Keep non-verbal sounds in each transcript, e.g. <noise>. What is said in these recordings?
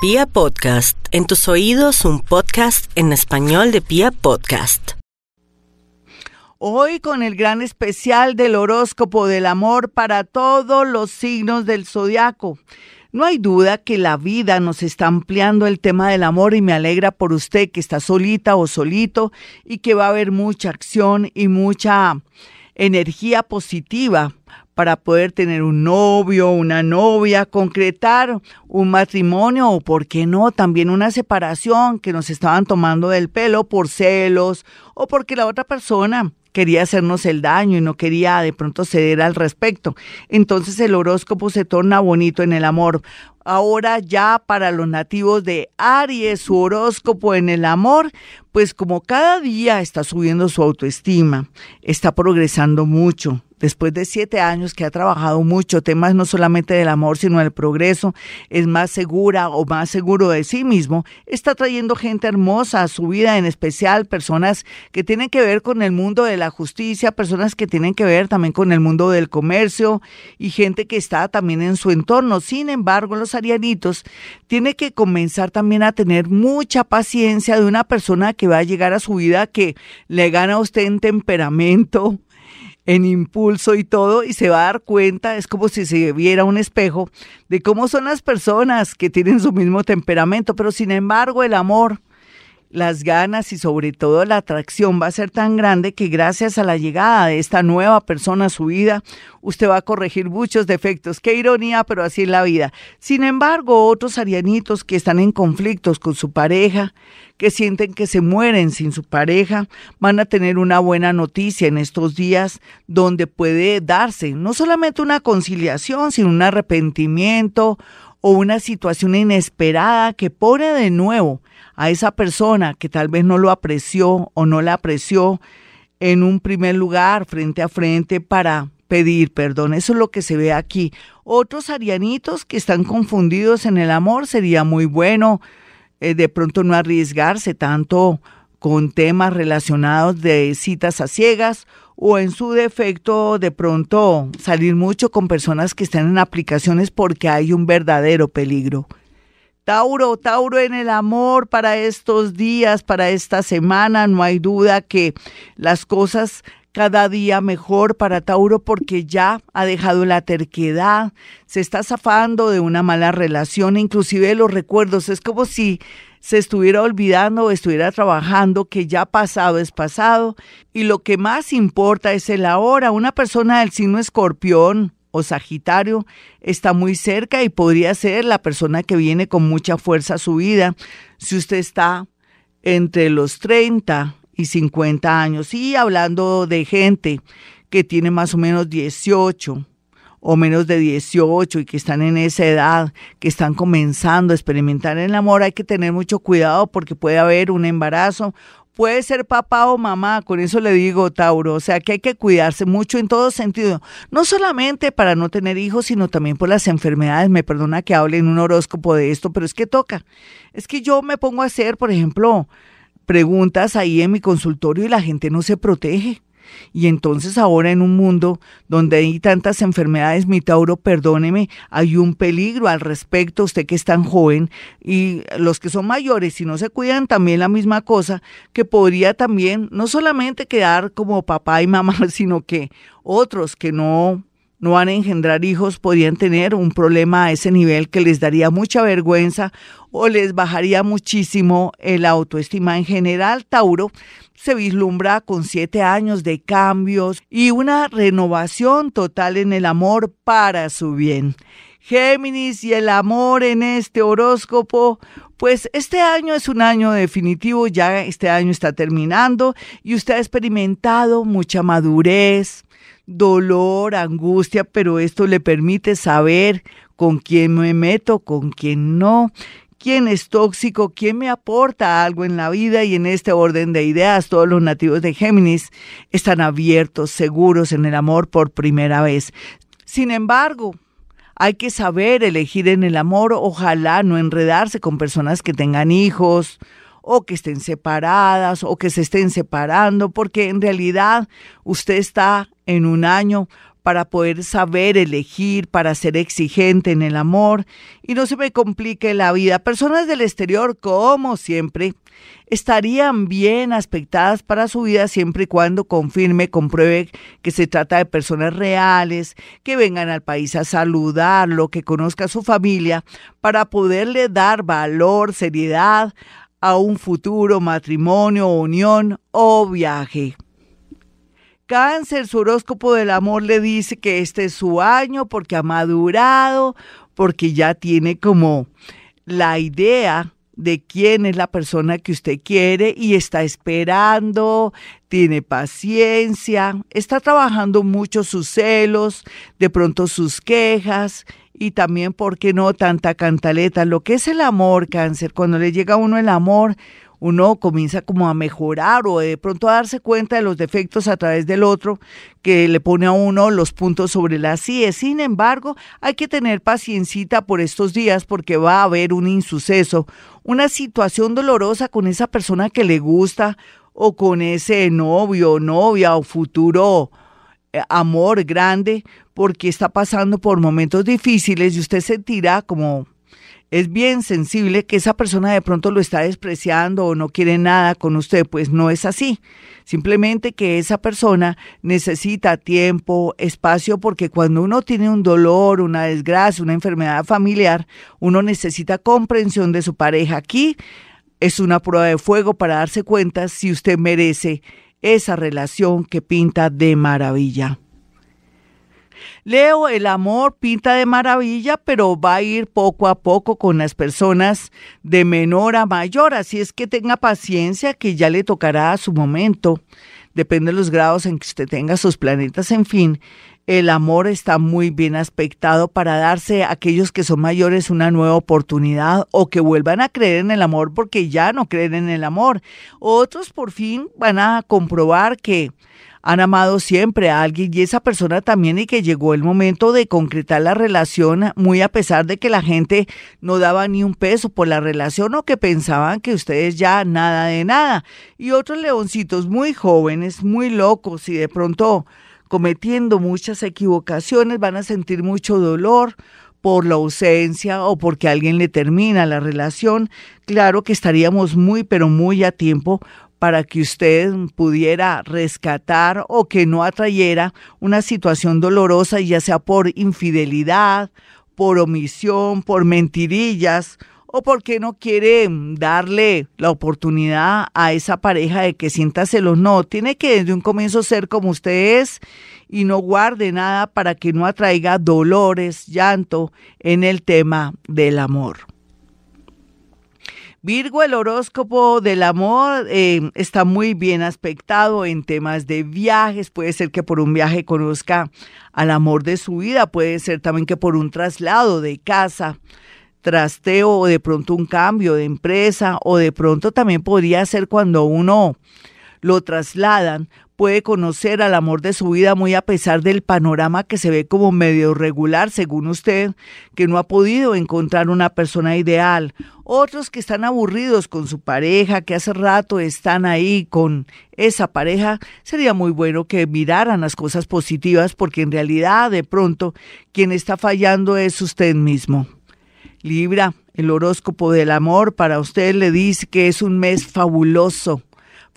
Pia Podcast, en tus oídos un podcast en español de Pia Podcast. Hoy con el gran especial del horóscopo del amor para todos los signos del zodiaco. No hay duda que la vida nos está ampliando el tema del amor y me alegra por usted que está solita o solito y que va a haber mucha acción y mucha energía positiva para poder tener un novio, una novia, concretar un matrimonio o, por qué no, también una separación que nos estaban tomando del pelo por celos o porque la otra persona quería hacernos el daño y no quería de pronto ceder al respecto. Entonces el horóscopo se torna bonito en el amor. Ahora ya para los nativos de Aries, su horóscopo en el amor, pues como cada día está subiendo su autoestima, está progresando mucho, después de siete años que ha trabajado mucho temas no solamente del amor, sino del progreso, es más segura o más seguro de sí mismo, está trayendo gente hermosa a su vida, en especial personas que tienen que ver con el mundo de la justicia, personas que tienen que ver también con el mundo del comercio y gente que está también en su entorno. Sin embargo, los arianitos tiene que comenzar también a tener mucha paciencia de una persona que va a llegar a su vida que le gana a usted en temperamento, en impulso y todo, y se va a dar cuenta, es como si se viera un espejo de cómo son las personas que tienen su mismo temperamento, pero sin embargo el amor, las ganas y sobre todo la atracción va a ser tan grande que gracias a la llegada de esta nueva persona a su vida, usted va a corregir muchos defectos. Qué ironía, pero así es la vida. Sin embargo, otros arianitos que están en conflictos con su pareja, que sienten que se mueren sin su pareja, van a tener una buena noticia en estos días donde puede darse no solamente una conciliación, sino un arrepentimiento o una situación inesperada que pone de nuevo a esa persona que tal vez no lo apreció o no la apreció en un primer lugar frente a frente para pedir perdón. Eso es lo que se ve aquí. Otros arianitos que están confundidos en el amor sería muy bueno eh, de pronto no arriesgarse tanto con temas relacionados de citas a ciegas o en su defecto de pronto salir mucho con personas que están en aplicaciones porque hay un verdadero peligro. Tauro, Tauro en el amor para estos días, para esta semana, no hay duda que las cosas cada día mejor para Tauro porque ya ha dejado la terquedad, se está zafando de una mala relación, inclusive los recuerdos, es como si se estuviera olvidando o estuviera trabajando que ya pasado es pasado. Y lo que más importa es el ahora. Una persona del signo escorpión o sagitario está muy cerca y podría ser la persona que viene con mucha fuerza a su vida. Si usted está entre los 30 y 50 años. Y hablando de gente que tiene más o menos 18 o menos de 18 y que están en esa edad, que están comenzando a experimentar el amor, hay que tener mucho cuidado porque puede haber un embarazo, puede ser papá o mamá, con eso le digo, Tauro, o sea que hay que cuidarse mucho en todo sentido, no solamente para no tener hijos, sino también por las enfermedades, me perdona que hable en un horóscopo de esto, pero es que toca, es que yo me pongo a hacer, por ejemplo, preguntas ahí en mi consultorio y la gente no se protege. Y entonces ahora en un mundo donde hay tantas enfermedades, mi Tauro, perdóneme, hay un peligro al respecto, usted que es tan joven y los que son mayores, si no se cuidan también la misma cosa, que podría también no solamente quedar como papá y mamá, <laughs> sino que otros que no no van a engendrar hijos, podrían tener un problema a ese nivel que les daría mucha vergüenza o les bajaría muchísimo el autoestima. En general, Tauro se vislumbra con siete años de cambios y una renovación total en el amor para su bien. Géminis y el amor en este horóscopo, pues este año es un año definitivo, ya este año está terminando y usted ha experimentado mucha madurez, dolor, angustia, pero esto le permite saber con quién me meto, con quién no, quién es tóxico, quién me aporta algo en la vida y en este orden de ideas todos los nativos de Géminis están abiertos, seguros en el amor por primera vez. Sin embargo, hay que saber elegir en el amor, ojalá no enredarse con personas que tengan hijos o que estén separadas o que se estén separando, porque en realidad usted está en un año para poder saber elegir, para ser exigente en el amor y no se me complique la vida. Personas del exterior, como siempre, estarían bien aspectadas para su vida siempre y cuando confirme, compruebe que se trata de personas reales, que vengan al país a saludarlo, que conozca a su familia, para poderle dar valor, seriedad a un futuro matrimonio, unión o viaje. Cáncer, su horóscopo del amor le dice que este es su año porque ha madurado, porque ya tiene como la idea de quién es la persona que usted quiere y está esperando, tiene paciencia, está trabajando mucho sus celos, de pronto sus quejas y también, ¿por qué no tanta cantaleta? Lo que es el amor, cáncer, cuando le llega a uno el amor, uno comienza como a mejorar o de pronto a darse cuenta de los defectos a través del otro que le pone a uno los puntos sobre las CIE. Sin embargo, hay que tener paciencita por estos días porque va a haber un insuceso, una situación dolorosa con esa persona que le gusta o con ese novio, novia o futuro amor grande porque está pasando por momentos difíciles y usted sentirá como es bien sensible que esa persona de pronto lo está despreciando o no quiere nada con usted, pues no es así. Simplemente que esa persona necesita tiempo, espacio, porque cuando uno tiene un dolor, una desgracia, una enfermedad familiar, uno necesita comprensión de su pareja. Aquí es una prueba de fuego para darse cuenta si usted merece esa relación que pinta de maravilla. Leo, el amor pinta de maravilla, pero va a ir poco a poco con las personas de menor a mayor, así es que tenga paciencia que ya le tocará a su momento. Depende de los grados en que usted tenga sus planetas, en fin. El amor está muy bien aspectado para darse a aquellos que son mayores una nueva oportunidad o que vuelvan a creer en el amor porque ya no creen en el amor. Otros por fin van a comprobar que han amado siempre a alguien y esa persona también y que llegó el momento de concretar la relación muy a pesar de que la gente no daba ni un peso por la relación o que pensaban que ustedes ya nada de nada. Y otros leoncitos muy jóvenes, muy locos y de pronto cometiendo muchas equivocaciones van a sentir mucho dolor por la ausencia o porque alguien le termina la relación, claro que estaríamos muy, pero muy a tiempo para que usted pudiera rescatar o que no atrayera una situación dolorosa, ya sea por infidelidad, por omisión, por mentirillas o porque no quiere darle la oportunidad a esa pareja de que sienta celos. No, tiene que desde un comienzo ser como usted es y no guarde nada para que no atraiga dolores, llanto en el tema del amor. Virgo, el horóscopo del amor eh, está muy bien aspectado en temas de viajes. Puede ser que por un viaje conozca al amor de su vida, puede ser también que por un traslado de casa, trasteo o de pronto un cambio de empresa o de pronto también podría ser cuando uno lo trasladan puede conocer al amor de su vida muy a pesar del panorama que se ve como medio regular, según usted, que no ha podido encontrar una persona ideal. Otros que están aburridos con su pareja, que hace rato están ahí con esa pareja, sería muy bueno que miraran las cosas positivas porque en realidad de pronto quien está fallando es usted mismo. Libra, el horóscopo del amor para usted le dice que es un mes fabuloso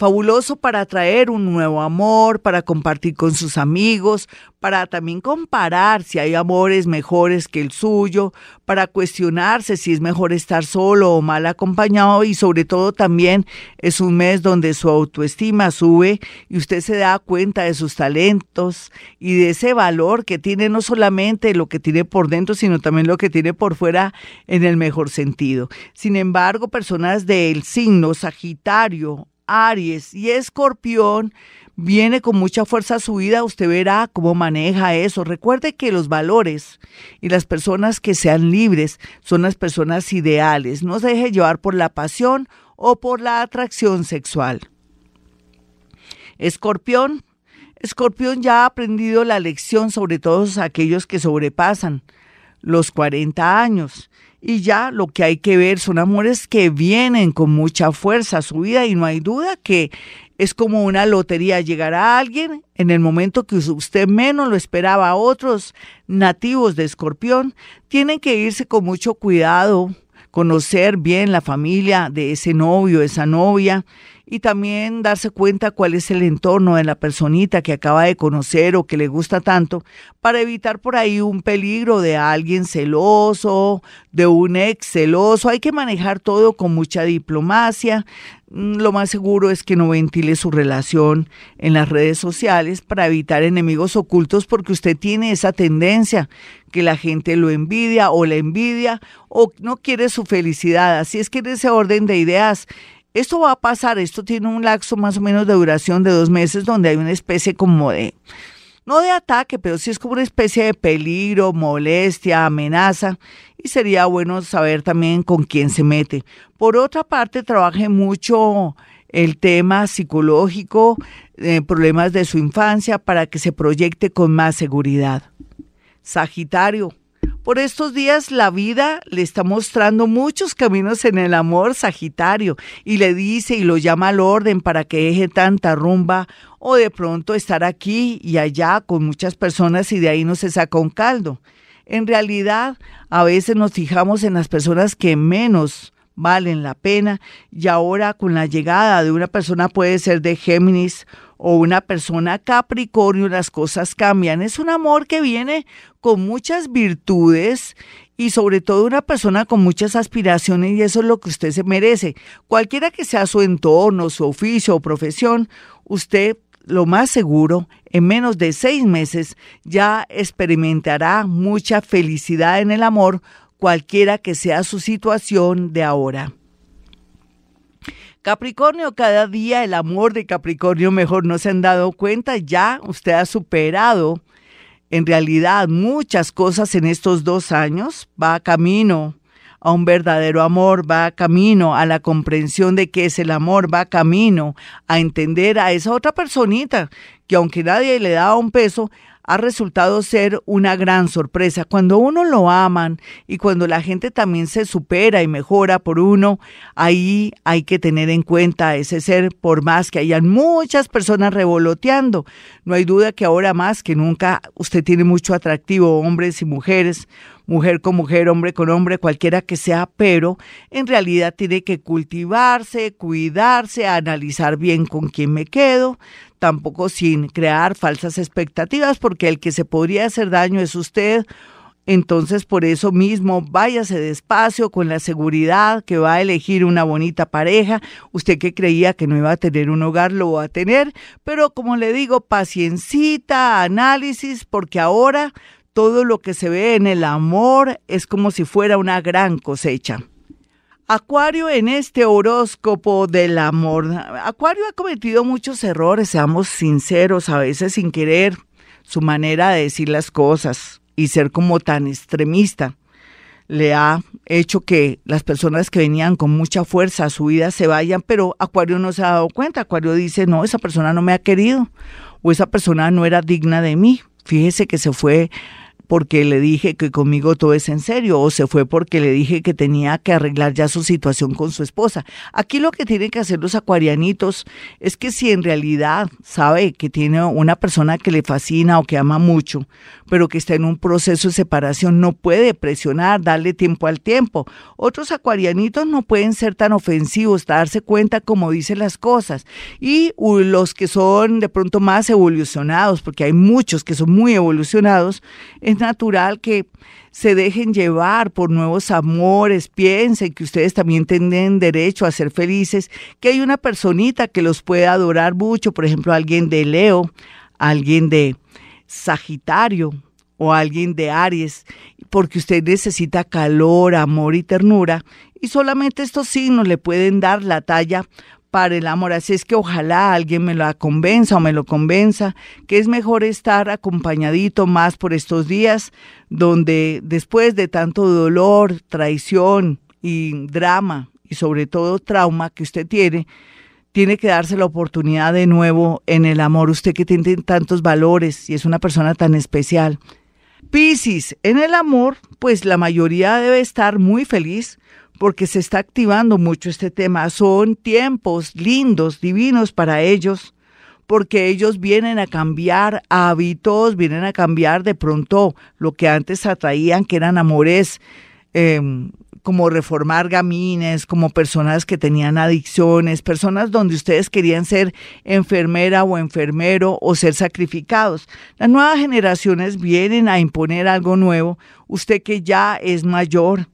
fabuloso para traer un nuevo amor, para compartir con sus amigos, para también comparar si hay amores mejores que el suyo, para cuestionarse si es mejor estar solo o mal acompañado y sobre todo también es un mes donde su autoestima sube y usted se da cuenta de sus talentos y de ese valor que tiene no solamente lo que tiene por dentro, sino también lo que tiene por fuera en el mejor sentido. Sin embargo, personas del signo Sagitario, Aries y Escorpión viene con mucha fuerza a su vida, usted verá cómo maneja eso. Recuerde que los valores y las personas que sean libres son las personas ideales. No se deje llevar por la pasión o por la atracción sexual. Escorpión. Escorpión ya ha aprendido la lección sobre todos aquellos que sobrepasan los 40 años y ya lo que hay que ver son amores que vienen con mucha fuerza a su vida y no hay duda que es como una lotería. Llegará alguien en el momento que usted menos lo esperaba. Otros nativos de escorpión tienen que irse con mucho cuidado, conocer bien la familia de ese novio, esa novia, y también darse cuenta cuál es el entorno de la personita que acaba de conocer o que le gusta tanto, para evitar por ahí un peligro de alguien celoso, de un ex celoso. Hay que manejar todo con mucha diplomacia. Mm, lo más seguro es que no ventile su relación en las redes sociales para evitar enemigos ocultos porque usted tiene esa tendencia que la gente lo envidia o la envidia o no quiere su felicidad. Así es que en ese orden de ideas esto va a pasar, esto tiene un laxo más o menos de duración de dos meses donde hay una especie como de, no de ataque, pero sí es como una especie de peligro, molestia, amenaza y sería bueno saber también con quién se mete. Por otra parte, trabaje mucho el tema psicológico, eh, problemas de su infancia para que se proyecte con más seguridad. Sagitario, por estos días la vida le está mostrando muchos caminos en el amor Sagitario y le dice y lo llama al orden para que deje tanta rumba o de pronto estar aquí y allá con muchas personas y de ahí no se saca un caldo. En realidad, a veces nos fijamos en las personas que menos valen la pena y ahora con la llegada de una persona puede ser de Géminis o una persona Capricornio, las cosas cambian. Es un amor que viene con muchas virtudes y sobre todo una persona con muchas aspiraciones y eso es lo que usted se merece. Cualquiera que sea su entorno, su oficio o profesión, usted lo más seguro, en menos de seis meses ya experimentará mucha felicidad en el amor, cualquiera que sea su situación de ahora. Capricornio, cada día el amor de Capricornio mejor no se han dado cuenta, ya usted ha superado en realidad muchas cosas en estos dos años, va camino a un verdadero amor, va camino a la comprensión de qué es el amor, va camino a entender a esa otra personita que aunque nadie le da un peso, ha resultado ser una gran sorpresa. Cuando uno lo aman y cuando la gente también se supera y mejora por uno, ahí hay que tener en cuenta ese ser, por más que hayan muchas personas revoloteando. No hay duda que ahora más que nunca usted tiene mucho atractivo, hombres y mujeres, mujer con mujer, hombre con hombre, cualquiera que sea, pero en realidad tiene que cultivarse, cuidarse, analizar bien con quién me quedo, tampoco sin crear falsas expectativas, porque el que se podría hacer daño es usted. Entonces, por eso mismo, váyase despacio con la seguridad que va a elegir una bonita pareja. Usted que creía que no iba a tener un hogar, lo va a tener. Pero como le digo, paciencita, análisis, porque ahora todo lo que se ve en el amor es como si fuera una gran cosecha. Acuario en este horóscopo del amor. Acuario ha cometido muchos errores, seamos sinceros, a veces sin querer, su manera de decir las cosas y ser como tan extremista le ha hecho que las personas que venían con mucha fuerza a su vida se vayan, pero Acuario no se ha dado cuenta. Acuario dice, no, esa persona no me ha querido o esa persona no era digna de mí. Fíjese que se fue porque le dije que conmigo todo es en serio o se fue porque le dije que tenía que arreglar ya su situación con su esposa. Aquí lo que tienen que hacer los acuarianitos es que si en realidad sabe que tiene una persona que le fascina o que ama mucho, pero que está en un proceso de separación, no puede presionar, darle tiempo al tiempo. Otros acuarianitos no pueden ser tan ofensivos, darse cuenta como dicen las cosas. Y los que son de pronto más evolucionados, porque hay muchos que son muy evolucionados, natural que se dejen llevar por nuevos amores, piensen que ustedes también tienen derecho a ser felices, que hay una personita que los puede adorar mucho, por ejemplo, alguien de Leo, alguien de Sagitario o alguien de Aries, porque usted necesita calor, amor y ternura, y solamente estos signos le pueden dar la talla para el amor. Así es que ojalá alguien me lo convenza o me lo convenza que es mejor estar acompañadito más por estos días donde después de tanto dolor, traición y drama y sobre todo trauma que usted tiene, tiene que darse la oportunidad de nuevo en el amor. Usted que tiene tantos valores y es una persona tan especial. Piscis, en el amor, pues la mayoría debe estar muy feliz porque se está activando mucho este tema. Son tiempos lindos, divinos para ellos, porque ellos vienen a cambiar hábitos, vienen a cambiar de pronto lo que antes atraían, que eran amores. Em, como reformar gamines, como personas que tenían adicciones, personas donde ustedes querían ser enfermera o enfermero o ser sacrificados. Las nuevas generaciones vienen a imponer algo nuevo. Usted que ya es mayor,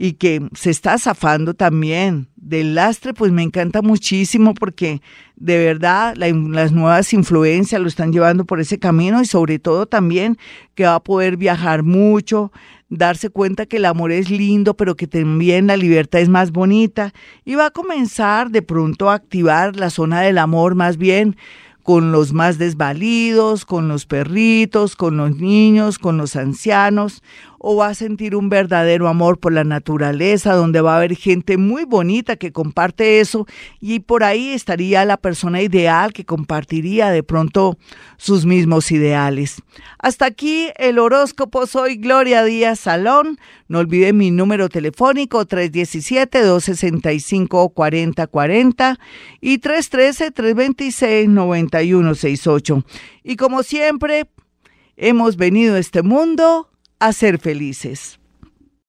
y que se está zafando también del lastre, pues me encanta muchísimo porque de verdad las nuevas influencias lo están llevando por ese camino y sobre todo también que va a poder viajar mucho, darse cuenta que el amor es lindo, pero que también la libertad es más bonita. Y va a comenzar de pronto a activar la zona del amor más bien con los más desvalidos, con los perritos, con los niños, con los ancianos, o va a sentir un verdadero amor por la naturaleza, donde va a haber gente muy bonita que comparte eso y por ahí estaría la persona ideal que compartiría de pronto sus mismos ideales. Hasta aquí el horóscopo. Soy Gloria Díaz Salón. No olviden mi número telefónico 317-265-4040 y 313-326-9168. Y como siempre, hemos venido a este mundo a ser felices.